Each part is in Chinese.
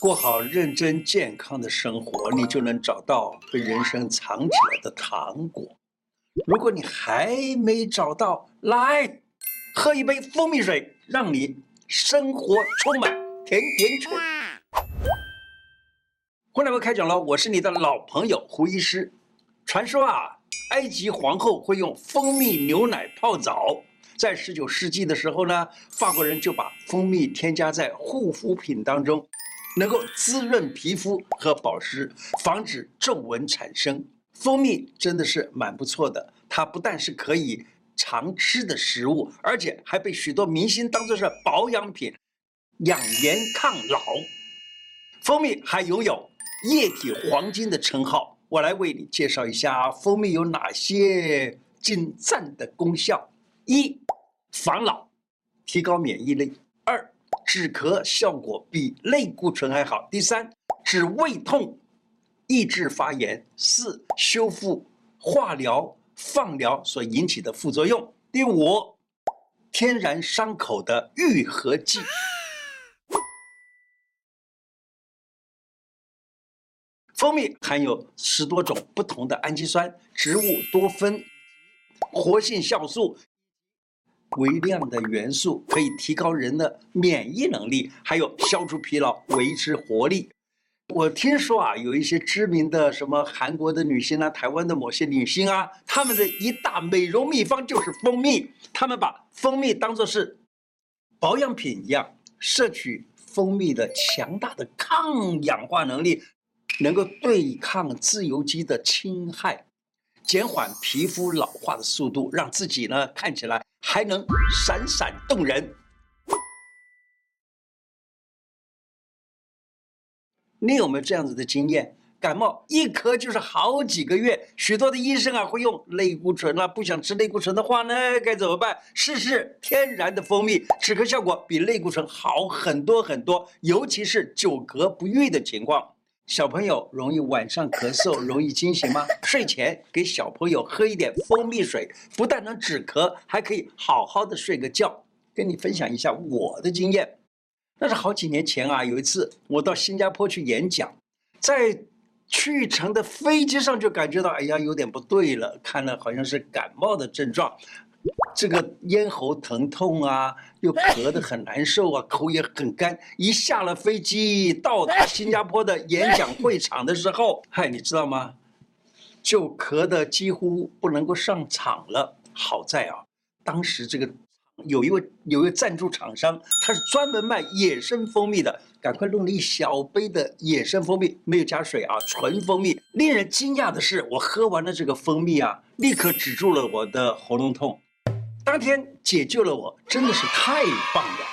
过好认真健康的生活，你就能找到被人生藏起来的糖果。如果你还没找到，来喝一杯蜂蜜水，让你生活充满甜甜圈。胡乃文开讲了，我是你的老朋友胡医师。传说啊，埃及皇后会用蜂蜜牛奶泡澡。在十九世纪的时候呢，法国人就把蜂蜜添加在护肤品当中。能够滋润皮肤和保湿，防止皱纹产生。蜂蜜真的是蛮不错的，它不但是可以常吃的食物，而且还被许多明星当作是保养品，养颜抗老。蜂蜜还拥有液体黄金的称号。我来为你介绍一下蜂蜜有哪些精湛的功效：一、防老，提高免疫力；止咳效果比类固醇还好。第三，治胃痛，抑制发炎。四，修复化疗、放疗所引起的副作用。第五，天然伤口的愈合剂。蜂蜜含有十多种不同的氨基酸、植物多酚、活性酵素。微量的元素可以提高人的免疫能力，还有消除疲劳、维持活力。我听说啊，有一些知名的什么韩国的女星啊，台湾的某些女星啊，她们的一大美容秘方就是蜂蜜。她们把蜂蜜当作是保养品一样，摄取蜂蜜的强大的抗氧化能力，能够对抗自由基的侵害，减缓皮肤老化的速度，让自己呢看起来。还能闪闪动人。你有没有这样子的经验？感冒一咳就是好几个月，许多的医生啊会用类固醇啊，不想吃类固醇的话呢，该怎么办？试试天然的蜂蜜，止咳效果比类固醇好很多很多，尤其是久咳不愈的情况。小朋友容易晚上咳嗽，容易惊醒吗？睡前给小朋友喝一点蜂蜜水，不但能止咳，还可以好好的睡个觉。跟你分享一下我的经验，那是好几年前啊，有一次我到新加坡去演讲，在去程的飞机上就感觉到，哎呀，有点不对了，看了好像是感冒的症状。这个咽喉疼痛啊，又咳得很难受啊，口也很干。一下了飞机，到达新加坡的演讲会场的时候，嗨，你知道吗？就咳得几乎不能够上场了。好在啊，当时这个有一位有一位赞助厂商，他是专门卖野生蜂蜜的，赶快弄了一小杯的野生蜂蜜，没有加水啊，纯蜂蜜。令人惊讶的是，我喝完了这个蜂蜜啊，立刻止住了我的喉咙痛。当天解救了我，真的是太棒了！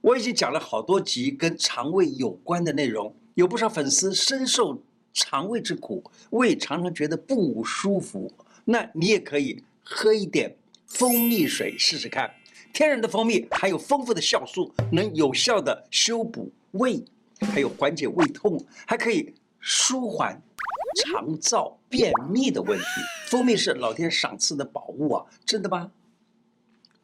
我已经讲了好多集跟肠胃有关的内容，有不少粉丝深受肠胃之苦，胃常常觉得不舒服。那你也可以喝一点蜂蜜水试试看。天然的蜂蜜含有丰富的酵素，能有效的修补胃，还有缓解胃痛，还可以舒缓。肠燥便秘的问题，蜂蜜是老天赏赐的宝物啊！真的吗？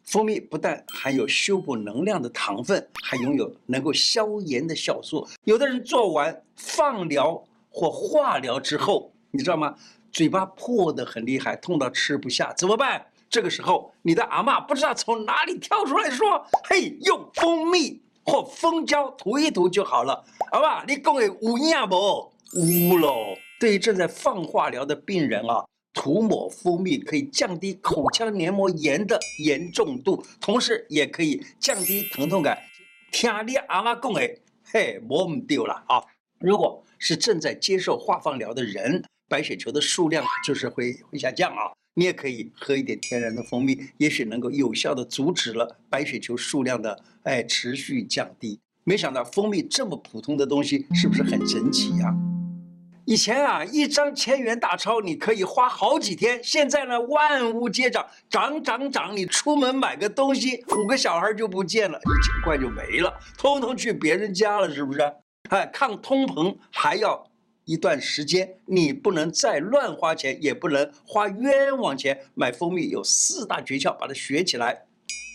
蜂蜜不但含有修补能量的糖分，还拥有能够消炎的酵素。有的人做完放疗或化疗之后，你知道吗？嘴巴破得很厉害，痛到吃不下，怎么办？这个时候，你的阿嬷不知道从哪里跳出来说：“嘿，用蜂蜜或蜂胶涂一涂就好了。”好吧，你讲的有影无？有喽。对于正在放化疗的病人啊，涂抹蜂蜜可以降低口腔黏膜炎的严重度，同时也可以降低疼痛感。听你阿妈讲的，嘿，我唔丢了啊！如果是正在接受化放疗的人，白血球的数量就是会会下降啊。你也可以喝一点天然的蜂蜜，也许能够有效的阻止了白血球数量的哎持续降低。没想到蜂蜜这么普通的东西，是不是很神奇呀？以前啊，一张千元大钞你可以花好几天。现在呢，万物皆涨，涨涨涨，你出门买个东西，五个小孩就不见了，一千块就没了，通通去别人家了，是不是？哎，抗通膨还要一段时间，你不能再乱花钱，也不能花冤枉钱。买蜂蜜有四大诀窍，把它学起来：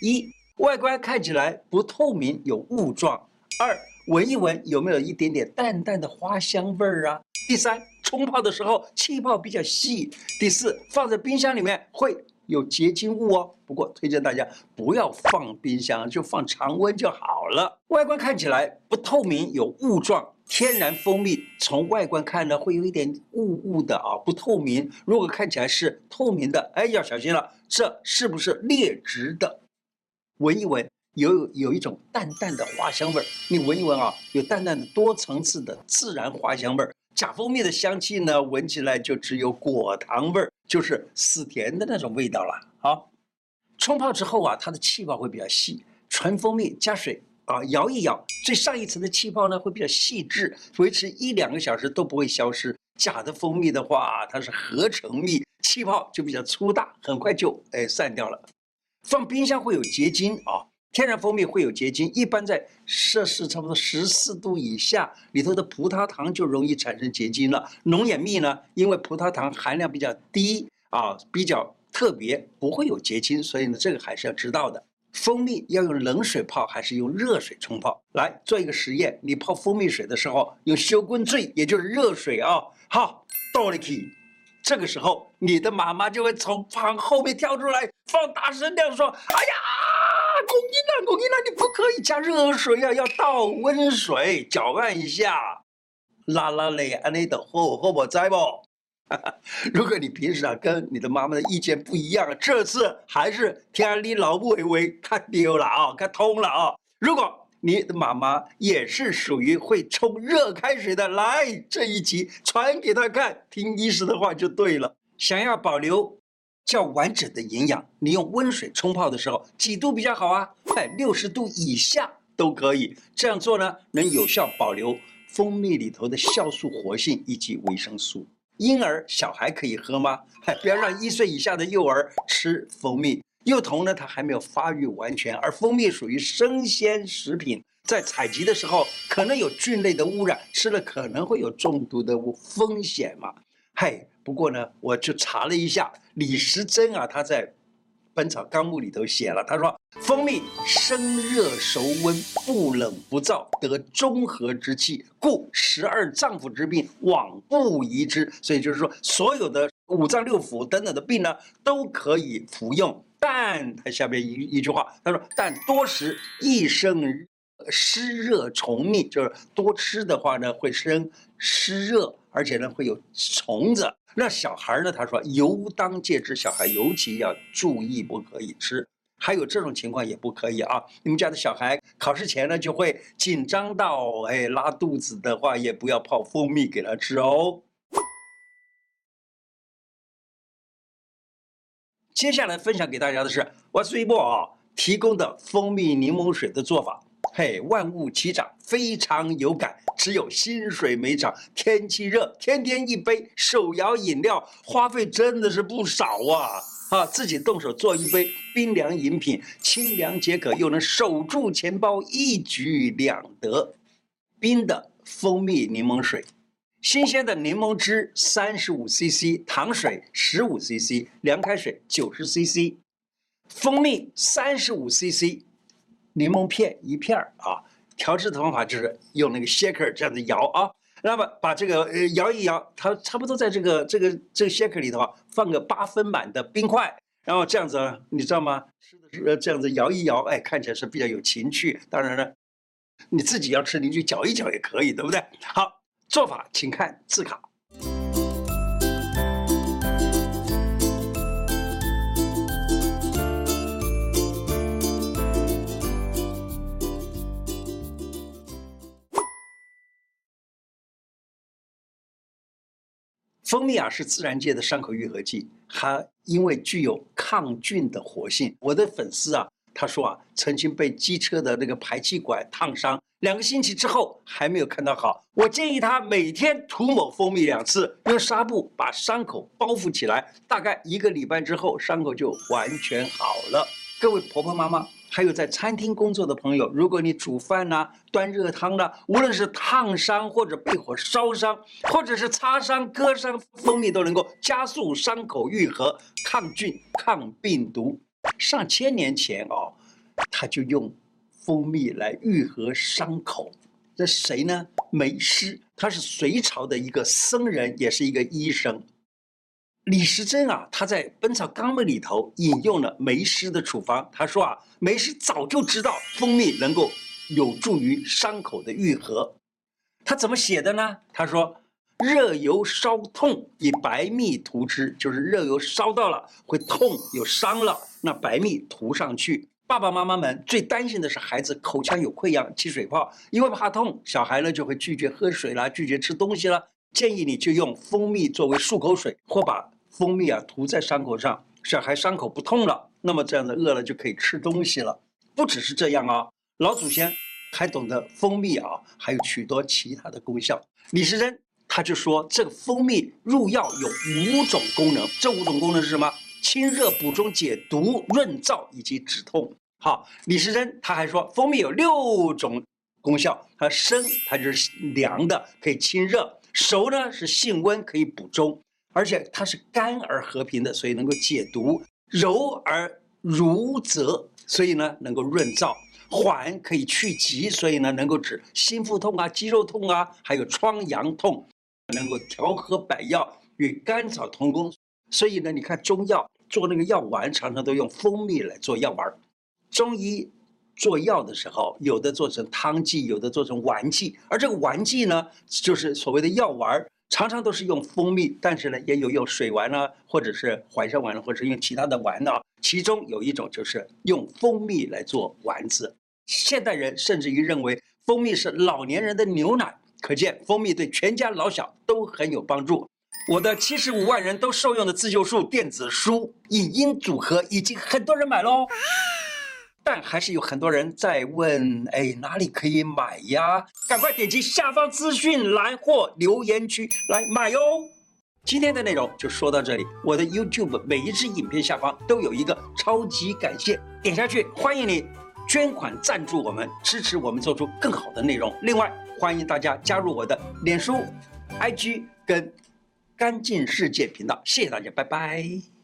一、外观看起来不透明，有雾状。二，闻一闻有没有一点点淡淡的花香味儿啊？第三，冲泡的时候气泡比较细。第四，放在冰箱里面会有结晶物哦。不过推荐大家不要放冰箱，就放常温就好了。外观看起来不透明，有雾状。天然蜂蜜从外观看呢，会有一点雾雾的啊，不透明。如果看起来是透明的，哎，要小心了，这是不是劣质的？闻一闻，有有一种淡淡的花香味儿。你闻一闻啊，有淡淡的多层次的自然花香味儿。假蜂蜜的香气呢，闻起来就只有果糖味儿，就是死甜的那种味道了。好，冲泡之后啊，它的气泡会比较细。纯蜂蜜加水。啊，摇一摇，最上一层的气泡呢会比较细致，维持一两个小时都不会消失。假的蜂蜜的话，它是合成蜜，气泡就比较粗大，很快就哎散掉了。放冰箱会有结晶啊，天然蜂蜜会有结晶，一般在摄氏差不多十四度以下，里头的葡萄糖就容易产生结晶了。龙眼蜜呢，因为葡萄糖含量比较低啊，比较特别，不会有结晶，所以呢，这个还是要知道的。蜂蜜要用冷水泡还是用热水冲泡？来做一个实验，你泡蜂蜜水的时候用烧滚水，也就是热水啊、哦。好，倒进去，这个时候你的妈妈就会从旁后面跳出来，放大声这样说：“哎呀，公鸡呢？公鸡呢？你不可以加热水呀、要倒温水搅拌一下。”啦啦嘞，安尼的好好不在不？如果你平时啊跟你的妈妈的意见不一样，这次还是听你老母的话，看丢了啊，看通了啊。如果你的妈妈也是属于会冲热开水的，来这一集传给她看，听医师的话就对了。想要保留较完整的营养，你用温水冲泡的时候，几度比较好啊？在六十度以下都可以。这样做呢，能有效保留蜂蜜里头的酵素活性以及维生素。婴儿小孩可以喝吗？不要让一岁以下的幼儿吃蜂蜜。幼童呢，他还没有发育完全，而蜂蜜属于生鲜食品，在采集的时候可能有菌类的污染，吃了可能会有中毒的风险嘛。嗨，不过呢，我就查了一下，李时珍啊，他在。《本草纲目》里头写了，他说：“蜂蜜生热熟温，不冷不燥，得中和之气，故十二脏腑之病往不宜之。”所以就是说，所有的五脏六腑等等的病呢，都可以服用。但他下面一一句话，他说：“但多食易生湿热虫腻，就是多吃的话呢，会生湿热，而且呢会有虫子。”那小孩呢？他说，尤当戒之，小孩尤其要注意，不可以吃。还有这种情况也不可以啊！你们家的小孩考试前呢就会紧张到哎拉肚子的话，也不要泡蜂蜜给他吃哦。接下来分享给大家的是我水波啊提供的蜂蜜柠檬水的做法。嘿，万物齐涨，非常有感。只有薪水没涨，天气热，天天一杯手摇饮料，花费真的是不少啊！啊，自己动手做一杯冰凉饮品，清凉解渴，又能守住钱包，一举两得。冰的蜂蜜柠檬水，新鲜的柠檬汁三十五 CC，糖水十五 CC，凉开水九十 CC，蜂蜜三十五 CC。柠檬片一片儿啊，调制的方法就是用那个 shaker 这样子摇啊，那么把这个呃摇一摇，它差不多在这个这个这个 shaker 里头啊，放个八分满的冰块，然后这样子你知道吗？吃的是这样子摇一摇，哎，看起来是比较有情趣。当然了，你自己要吃，你去搅一搅也可以，对不对？好，做法请看字卡。蜂蜜啊，是自然界的伤口愈合剂，它因为具有抗菌的活性。我的粉丝啊，他说啊，曾经被机车的那个排气管烫伤，两个星期之后还没有看到好。我建议他每天涂抹蜂蜜两次，用纱布把伤口包覆起来，大概一个礼拜之后，伤口就完全好了。各位婆婆妈妈。还有在餐厅工作的朋友，如果你煮饭呐、端热汤呐，无论是烫伤或者被火烧伤，或者是擦伤、割伤，蜂蜜都能够加速伤口愈合、抗菌、抗病毒。上千年前哦，他就用蜂蜜来愈合伤口。这谁呢？梅师，他是隋朝的一个僧人，也是一个医生。李时珍啊，他在《本草纲目》里头引用了梅师的处方。他说啊，梅师早就知道蜂蜜能够有助于伤口的愈合。他怎么写的呢？他说：“热油烧痛，以白蜜涂之，就是热油烧到了会痛有伤了，那白蜜涂上去。爸爸妈妈们最担心的是孩子口腔有溃疡起水泡，因为怕痛，小孩呢就会拒绝喝水啦，拒绝吃东西了。建议你就用蜂蜜作为漱口水，或把。”蜂蜜啊，涂在伤口上，小孩伤口不痛了，那么这样的饿了就可以吃东西了。不只是这样啊，老祖先还懂得蜂蜜啊，还有许多其他的功效。李时珍他就说，这个蜂蜜入药有五种功能，这五种功能是什么？清热、补中、解毒、润燥以及止痛。好，李时珍他还说，蜂蜜有六种功效，它生它就是凉的，可以清热；熟呢是性温，可以补中。而且它是甘而和平的，所以能够解毒；柔而濡泽，所以呢能够润燥；缓可以去疾，所以呢能够止心腹痛啊、肌肉痛啊，还有疮疡痛，能够调和百药，与甘草同功。所以呢，你看中药做那个药丸，常常都用蜂蜜来做药丸。中医做药的时候，有的做成汤剂，有的做成丸剂，而这个丸剂呢，就是所谓的药丸。常常都是用蜂蜜，但是呢，也有用水丸啊，或者是淮山丸，或者是用其他的丸呢。其中有一种就是用蜂蜜来做丸子。现代人甚至于认为蜂蜜是老年人的牛奶，可见蜂蜜对全家老小都很有帮助。我的七十五万人都受用的自救术电子书影音组合已经很多人买喽。但还是有很多人在问，哎，哪里可以买呀？赶快点击下方资讯栏或留言区来买哟！今天的内容就说到这里。我的 YouTube 每一支影片下方都有一个超级感谢，点下去，欢迎你捐款赞助我们，支持我们做出更好的内容。另外，欢迎大家加入我的脸书、IG 跟干净世界频道。谢谢大家，拜拜。